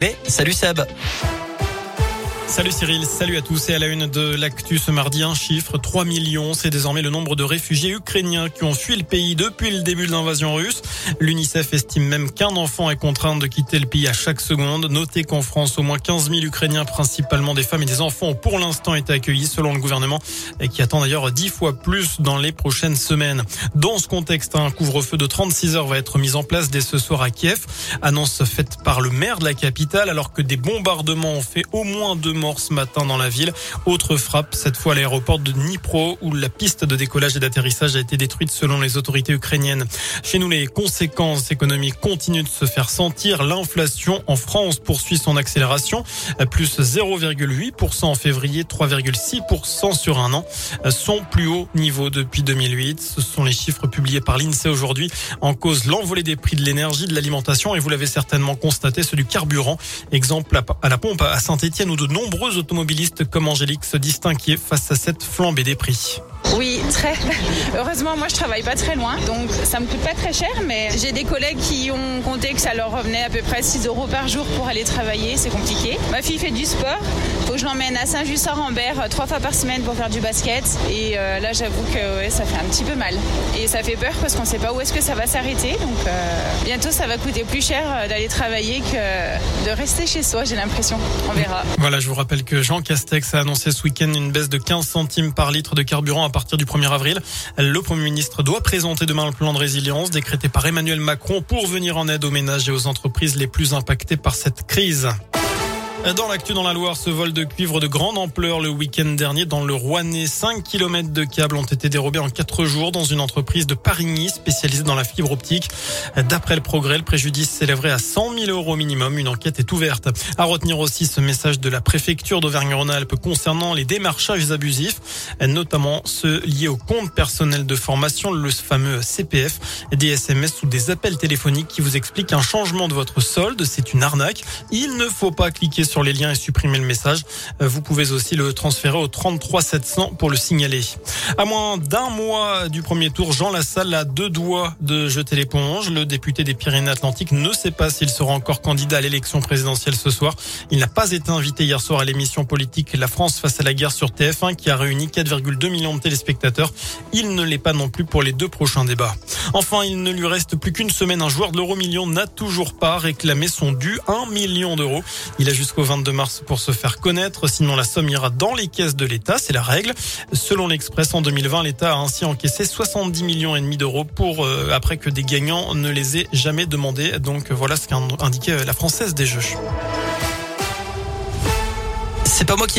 Mais salut Seb Salut Cyril, salut à tous et à la une de l'actu ce mardi, un chiffre, 3 millions, c'est désormais le nombre de réfugiés ukrainiens qui ont fui le pays depuis le début de l'invasion russe. L'UNICEF estime même qu'un enfant est contraint de quitter le pays à chaque seconde. Notez qu'en France, au moins 15 000 Ukrainiens, principalement des femmes et des enfants, ont pour l'instant été accueillis selon le gouvernement et qui attend d'ailleurs 10 fois plus dans les prochaines semaines. Dans ce contexte, un couvre-feu de 36 heures va être mis en place dès ce soir à Kiev. Annonce faite par le maire de la capitale alors que des bombardements ont fait au moins deux mort ce matin dans la ville. Autre frappe, cette fois à l'aéroport de Dnipro, où la piste de décollage et d'atterrissage a été détruite selon les autorités ukrainiennes. Chez nous, les conséquences économiques continuent de se faire sentir. L'inflation en France poursuit son accélération, plus 0,8% en février, 3,6% sur un an, son plus haut niveau depuis 2008. Ce sont les chiffres publiés par l'INSEE aujourd'hui. En cause, l'envolée des prix de l'énergie, de l'alimentation et vous l'avez certainement constaté, ceux du carburant. Exemple à la pompe à Saint-Etienne où de nombreux nombreux automobilistes comme Angélique se distinguaient face à cette flambée des prix. Oui, très. Heureusement, moi, je travaille pas très loin, donc ça me coûte pas très cher, mais j'ai des collègues qui ont compté que ça leur revenait à peu près 6 euros par jour pour aller travailler, c'est compliqué. Ma fille fait du sport, faut que je l'emmène à Saint-Just-Saint-Rambert euh, trois fois par semaine pour faire du basket, et euh, là, j'avoue que ça fait un petit peu mal. Et ça fait peur parce qu'on sait pas où est-ce que ça va s'arrêter, donc euh, bientôt, ça va coûter plus cher d'aller travailler que de rester chez soi, j'ai l'impression. On verra. Voilà, je vous rappelle que Jean Castex a annoncé ce week-end une baisse de 15 centimes par litre de carburant à partir du 1er avril. Le Premier ministre doit présenter demain le plan de résilience décrété par Emmanuel Macron pour venir en aide aux ménages et aux entreprises les plus impactées par cette crise. Dans l'actu dans la Loire, ce vol de cuivre de grande ampleur le week-end dernier dans le Rouennais. 5 km de câbles ont été dérobés en 4 jours dans une entreprise de Parigny spécialisée dans la fibre optique. D'après le progrès, le préjudice s'élèverait à 100 000 euros minimum. Une enquête est ouverte. À retenir aussi ce message de la préfecture d'Auvergne-Rhône-Alpes concernant les démarchages abusifs, notamment ceux liés au compte personnel de formation, le fameux CPF, des SMS ou des appels téléphoniques qui vous expliquent un changement de votre solde. C'est une arnaque. Il ne faut pas cliquer sur les liens et supprimer le message. Euh, vous pouvez aussi le transférer au 33 700 pour le signaler. À moins d'un mois du premier tour, Jean Lassalle a deux doigts de jeter l'éponge. Le député des Pyrénées-Atlantiques ne sait pas s'il sera encore candidat à l'élection présidentielle ce soir. Il n'a pas été invité hier soir à l'émission politique La France face à la guerre sur TF1 qui a réuni 4,2 millions de téléspectateurs. Il ne l'est pas non plus pour les deux prochains débats. Enfin, il ne lui reste plus qu'une semaine. Un joueur de l'euro million n'a toujours pas réclamé son dû 1 million d'euros. Il a jusqu'au 22 mars pour se faire connaître. Sinon, la somme ira dans les caisses de l'État. C'est la règle. Selon l'Express, en 2020, l'État a ainsi encaissé 70 millions et demi d'euros pour, euh, après que des gagnants ne les aient jamais demandé. Donc, voilà ce qu'a indiqué la Française des Jeux. C'est pas moi qui ai